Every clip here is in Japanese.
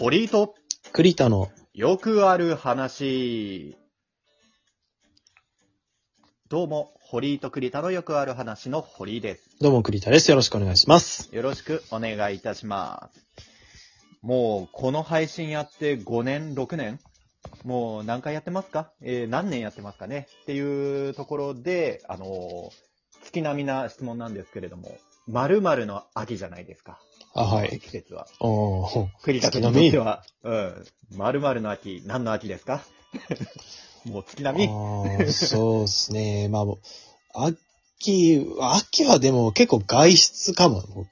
堀井と栗田の、よくある話。どうも、堀井と栗田のよくある話の堀井です。どうも栗田です。よろしくお願いします。よろしくお願いいたします。もう、この配信やって5年、6年？もう何回やってますか？えー何年やってますかね？っていうところで、あのー月並みな質問なんですけれども、〇〇の秋じゃないですか。あ、はい。季節は。おー、栗田君にとっては、うん。〇〇の秋、何の秋ですか？もう月並みそうですね。まあ、秋、秋はでも結構外出かも。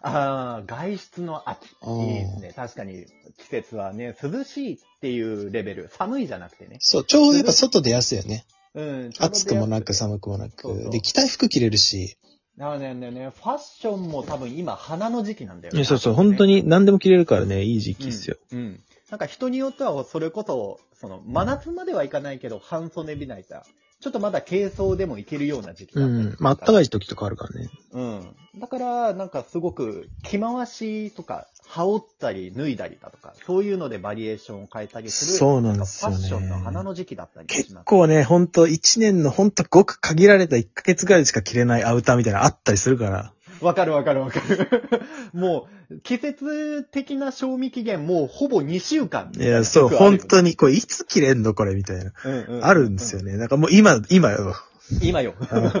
ああ、外出の秋。うんいいですね。確かに、季節はね、涼しいっていうレベル。寒いじゃなくてね。そう、ちょうどやっぱ外出やすいよね。うん。暑くもなくさ。寒くもなそうそうく。で、着たい服着れるし。ね、ね、ファッションも多分今、花の時期なんだよね。そうそう、本当に何でも着れるからね、いい時期っすよ。うん。うん。なんか人によっては、それこそ、その、真夏まではいかないけど、半袖びないさ、ちょっとまだ軽装でもいけるような時期だうったりん。まあ、あったかい時とかあるからね。うん。だから、なんかすごく、着回しとか、羽織ったり脱いだりだとか、そういうのでバリエーションを変えたりする、そうなんですよねかファッションの花の時期だったりします。結構ね、ほんと一年のほんとごく限られた1ヶ月ぐらいしか着れないアウターみたいなのあったりするから。わかるわかるわかる。もう、季節的な賞味期限、もうほぼ2週間。いや、そう、本当に、これいつ着れんのこれみたいな。にあるんですよ。ね。なんかもう今、今よ。今よ。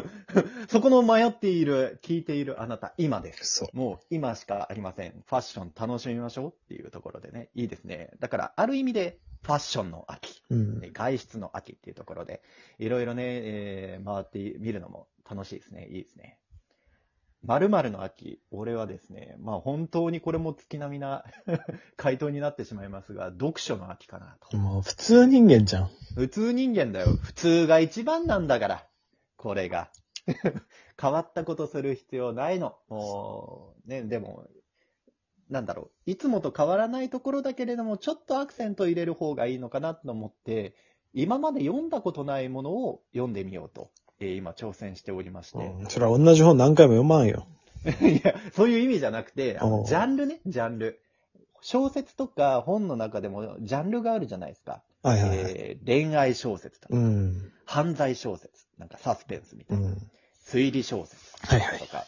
そこの迷っている、聞いているあなた、今です。そう。もう今しかありません。ファッション楽しみましょうっていうところでね、いいですね。だから、ある意味で、ファッションの秋。うん。ね外出の秋っていうところで、いろいろね、えー回ってみるのも楽しいですね。いいですね。〇〇の秋、俺はですね、まあ本当にこれも月並みな 回答になってしまいますが、読書の秋かなと。もう普通人間じゃん。普通人間だよ。普通が一番なんだから。これが。変わったことする必要ないの。もう、ね、でも、なんだろう。いつもと変わらないところだけれども、ちょっとアクセント入れる方がいいのかなと思って、今まで読んだことないものを読んでみようと、えー今挑戦しておりまして。うんそれは同じ本何回も読まんよ。いや、そういう意味じゃなくて、あのおうジャンルね、ジャンル。小説とか本の中でもジャンルがあるじゃないですか。はいはいはい。えー恋愛小説とか、うん。犯罪小説、なんかサスペンスみたいな、うん。推理小説はいはいとか、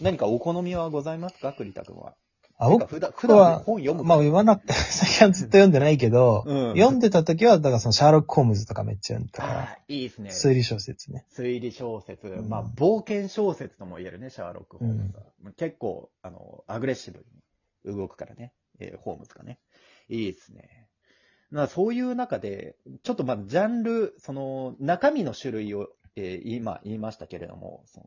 何かお好みはございますか？栗田君は。あ、なんか普段、普段は本読むまあ読まなくて、最近はずっと読んでないけど、うん読んでた時は、だからそのシャーロック・ホームズとかめっちゃ読んでたから、ああ、いいですね。推理小説ね。推理小説、んまあ、冒険小説とも言えるね、シャーロック・ホームズは。まあ結構、あの、アグレッシブに動くからね、えーホームズがね。いいですね。まあ、そういう中で、ちょっとまあ、ジャンル、その、中身の種類を、えー今言いましたけれども、その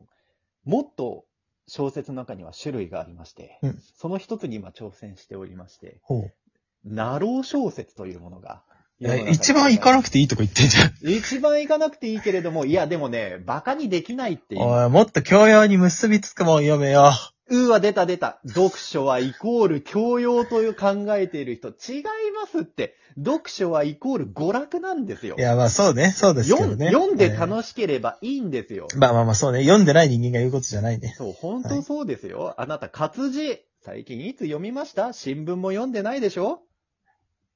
もっと小説の中には種類がありまして、うんその一つに今挑戦しておりまして、ほう。ナロー小説というものが。え一番行かなくくていいとこ言ってんじゃん。一番行かなくていいけれども、いやでもね、バカにできないっていう。おい、もっと教養に結びつくもん読めよ。うーわ、出た出た。読書はイコール教養という考えている人、違いますって。読書はイコール娯楽なんですよい。や、まあそうね、そうですけ読んどね。読んでし楽しければいいんですよ。まあまあまあそうね、読んでない人間が言うことじゃないね。そう、本当そうですよ。あなた、活字、最近いつ読みました？新聞も読んでないでしょ？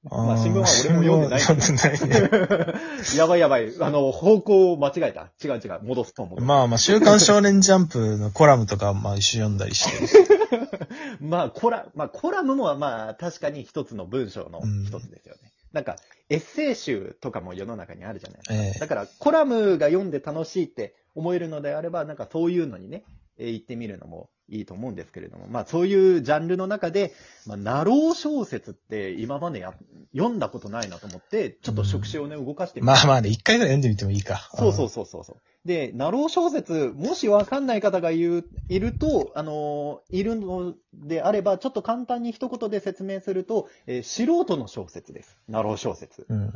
まあ新聞は俺も読んでない読ん でないね。やばいやばい。あの、方向を間違えた。違う違う。戻すと思う。まあまあ、週刊少年ジャンプのコラムとか、まあ一緒読んだりして。まあ、コラ、まあ、コラムもまあ、確かに一つの文章の一つですよね。なんか、エッセイ集とかも世の中にあるじゃないですか。ええだから、コラムが読んで楽しいって思えるのであれば、なんかそういうのにね、えー行ってみるのもいいと思うんですけれども、まあそういうジャンルの中で、まあ、なろう小説って今までや読んだことないなと思って、ちょっと触手をね、動かしてみたまあまあね、一回ぐらい読んでみてもいいか。そうそうそうそう。で、なろう小説、もしわかんない方が言う、いると、あのーいるのであれば、ちょっと簡単に一言で説明すると、えー素人の小説です。なろう小説。うん。うん。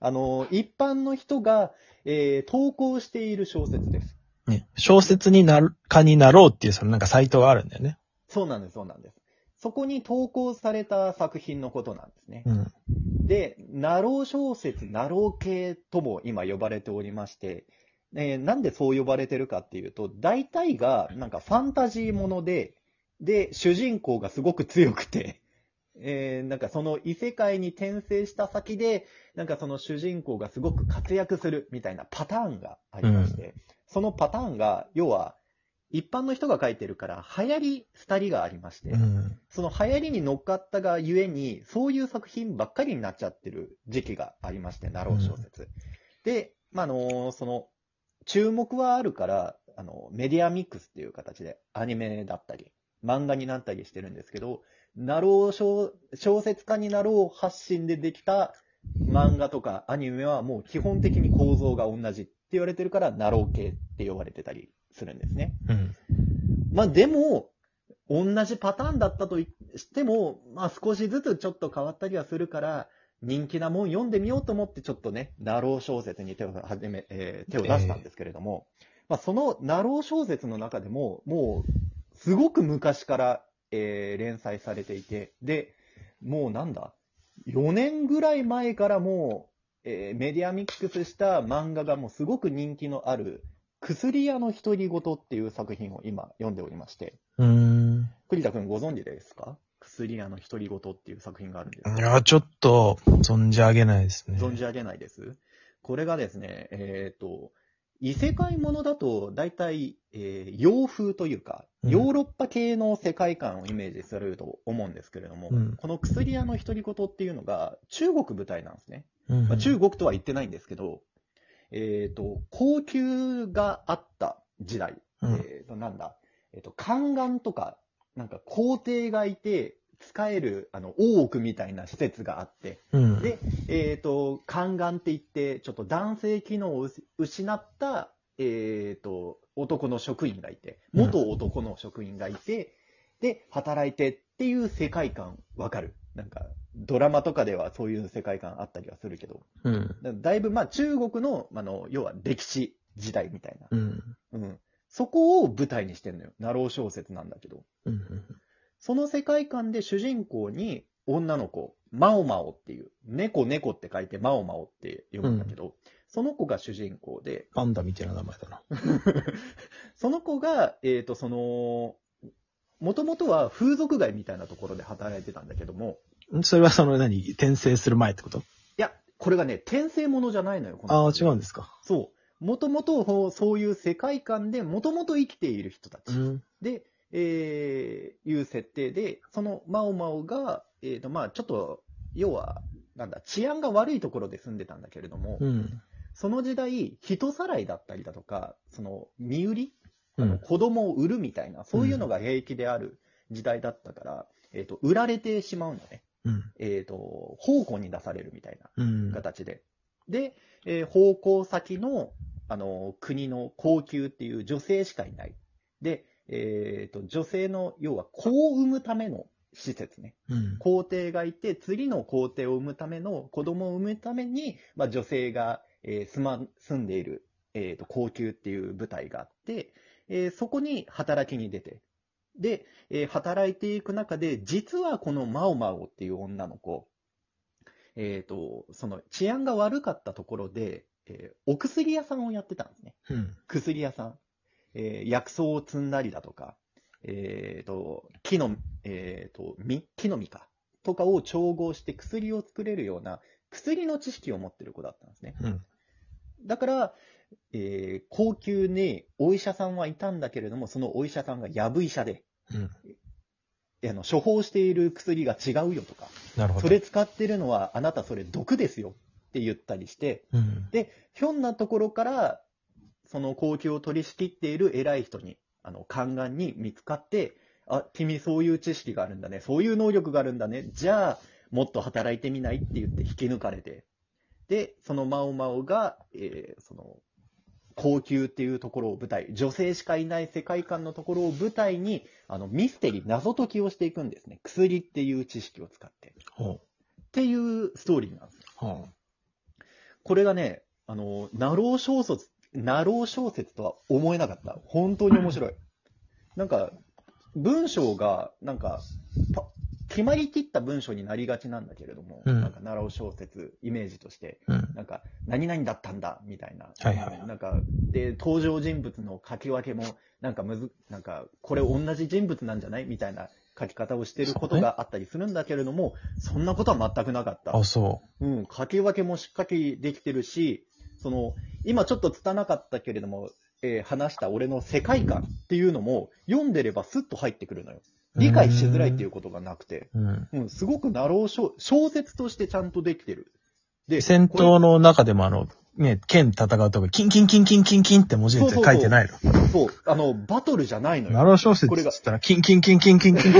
あのー一般の人が、えー投稿している小説です。ね、小説になる、かになろうっていう、そのなんかサイトがあるんだよね。そうなんです、そうなんです。そこに投稿された作品のことなんですね。うん。で、なろう小説、なろう系とも今呼ばれておりまして、えーなんでそう呼ばれてるかっていうと、大体がなんかファンタジーもので、で、主人公がすごく強くて、えー、なんかその異世界に転生した先で、なんかその主人公がすごく活躍するみたいなパターンがありまして、そのパターンが、要は、一般の人が書いてるから、流行り廃りがありまして、うん。その流行りに乗っかったがゆえに、そういう作品ばっかりになっちゃってる時期がありまして、ナロー小説。で、まあ、あのその、注目はあるから、あの、メディアミックスっていう形で、アニメだったり、漫画になったりしてるんですけど、なろう小小説家になろう発信でできた漫画とかアニメはもう基本的に構造が同じって言われてるから、なろう系って呼ばれてたりするんですね。うん。まあでも、同じパターンだったとしても、まあ少しずつちょっと変わったりはするから、人気なもん読んでみようと思ってちょっとね、なろう小説に手を始め、えー手を出したんですけれども、まあそのナロー小説の中でも、もう、すごく昔から、えー連載されていて、で、もうなんだ、4年ぐらい前からもう、えーメディアミックスした漫画がもうすごく人気のある、薬屋の独り言っていう作品を今読んでおりまして、うーん。栗田くんご存知ですか？薬屋の独り言っていう作品があるんですいや、ちょっと、存じ上げないですね。存じ上げないです。これがですね、えっ、と、異世界ものだと、大体、えー洋風というか、うん。ヨーロッパ系の世界観をイメージすると思うんですけれども、うん。この薬屋の独り言っていうのが中国舞台なんですね。うんまあ、中国とは言ってないんですけど、えっ、と、高級があった時代、うん。えっ、と、なんだ、えっ、と、宦官とか、なんか皇帝がいて、使える、あの、大奥みたいな施設があって、うん。で、えっ、と、宦官って言って、ちょっと男性機能を失った、えっ、と、男の職員がいて、元男の職員がいて、で、働いてっていう世界観、わかるなんか、ドラマとかではそういう世界観あったりはするけど、うん。だだいぶ、まあ、中国の、あの、要は歴史時代みたいな。うん。うん。そこを舞台にしてんのよ。ナロー小説なんだけど。うん。その世界観で主人公に女の子、マオマオっていう、猫猫って書いてマオマオって読むんだけど、その子が主人公で、パンダみたいな名前だな。その子が、えっ、と、その、もともとは風俗街みたいなところで働いてたんだけども、それはその何？転生する前ってこと？いや、これがね、転生ものじゃないのよ、ああ、人違うんですか。そう。もともとそういう世界観でもともと生きている人たち。うん。で、えー、いう設定で、そのマオマオが、えーと、まあちょっと、要は、なんだ、治安が悪いところで住んでたんだけれども、うん。その時代、人さらいだったりだとか、その、身売り、うん。あの子供を売るみたいな、そういうのが平気である時代だったから、えっ、と、売られてしまうんだね。うん。えっ、と、奉公に出されるみたいな。うん。形で。で、えー奉公先の、あの、国の高級っていう女性しかいない。で、えっ、と、女性の、要は子を産むための施設ね。うん。皇帝がいて、次の皇帝を産むための、子供を産むために、まあ、女性が、えー住ま、住んでいる、えっ、と、高級っていう舞台があって、えーそこに働きに出て、で、えー働いていく中で、実はこのマオマオっていう女の子、えっ、と、その治安が悪かったところで、えーお薬屋さんをやってたんですね。うん。薬屋さん。えー薬草を積んだりだとか、えっ、と、木の、えっ、と、実、木の実か、とかを調合して薬を作れるような薬の知識を持ってる子だったんですね。うん。だから、えー高級にお医者さんはいたんだけれども、そのお医者さんがやぶ医者で、うん。あの処方している薬が違うよとか、なるほど。それ使ってるのはあなたそれ毒ですよって言ったりして、うん。で、ひょんなところから、その高級を取り仕切っている偉い人に、あの、宦官に見つかって、あ、君そういう知識があるんだね。そういう能力があるんだね。じゃあ、もっと働いてみないって言って引き抜かれて。で、そのマオマオが、えーその、高級っていうところを舞台、女性しかいない世界観のところを舞台に、あの、ミステリー、謎解きをしていくんですね。薬っていう知識を使って。ほっていうストーリーなんです。う。ほこれがね、あの、なろう小説、なろう小説とは思えなかった。本当に面白い。なんか、文章が、なんか、パ決まりきった文章になりがちなんだけれども、うんなんかなろう小説、イメージとして、うん。なんか、何々だったんだ、みたいな。はいはいなんか、で、登場人物の書き分けも、なんかむず、なんか、これ同じ人物なんじゃない？みたいな書き方をしてることがあったりするんだけれども、そ,、んなことは全くなかった。あ、そうん、書き分けもしっかりできてるし、その、今ちょっと拙なかったけれども、えー話した俺の世界観っていうのも、読んでればスッと入ってくるのよ。う。理解しづらいっていうことがなくて、うん。うん、すごくナロー小小説としてちゃんとできてる。で、戦闘の中でもあの、ね、剣戦うとこ、キンキンキンキンキンキンって文字列で書いてないの。そう、あの、バトルじゃないのよ。なろう小説って言ったら、キンキンキンキンキンキン。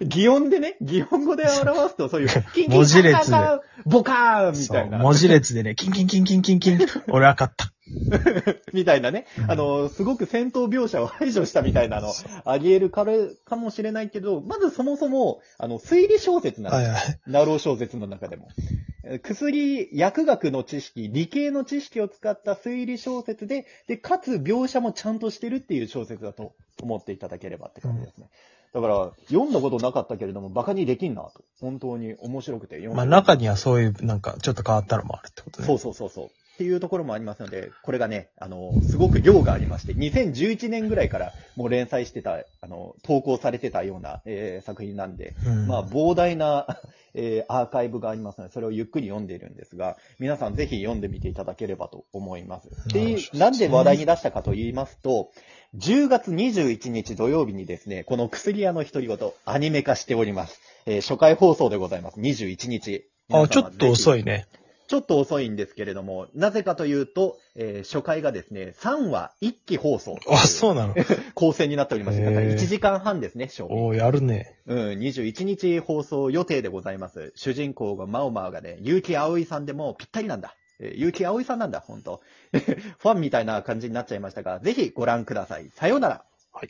擬音でね、擬音語で表すと、そういう、キンキン文字列でカンカンカンボカーンみそう、たいな。文字列でね、キンキンキンキンキンキン。俺は勝った。みたいなね。うんあの、すごく戦闘描写を排除したみたいなの、あり得るかれかもしれないけど、まずそもそも、あの、推理小説なんですはいはい。なろう小説の中でも。えー薬、薬学の知識、理系の知識を使った推理小説で、で、かつ描写もちゃんとしてるっていう小説だと思っていただければって感じですね。だから、読んだことなかったけれども、バカにできんなと。本当に面白くて読んでまあ中にはそういう、なんか、ちょっと変わったのもあるってことね。そうそうそうそう。っていうところもありますので、これがね、あの、すごく量がありまして、2011年ぐらいからもう連載してた、あの、投稿されてたような、えー作品なんで、うん。まあ、膨大な、えーアーカイブがありますので、それをゆっくり読んでいるんですが、皆さんぜひ読んでみていただければと思います。でなんで話題に出したかと言いますと、10月21日土曜日にですね、この薬屋の独り言、アニメ化しております。えー初回放送でございます。21日。あ、ちょっと遅い。いね。ちょっと遅いんですけれども、なぜかというと、えー初回がですね、3話1期放送。あ、そうなの？構成になっておりまして、だから1時間半ですね、正味。おー、やるね。うん、21日放送予定でございます。主人公がマオマーがね、結城葵さんでもうぴったりなんだ。えー結城葵さんなんだ、本当 ファンみたいな感じになっちゃいましたが、ぜひご覧ください。さようなら。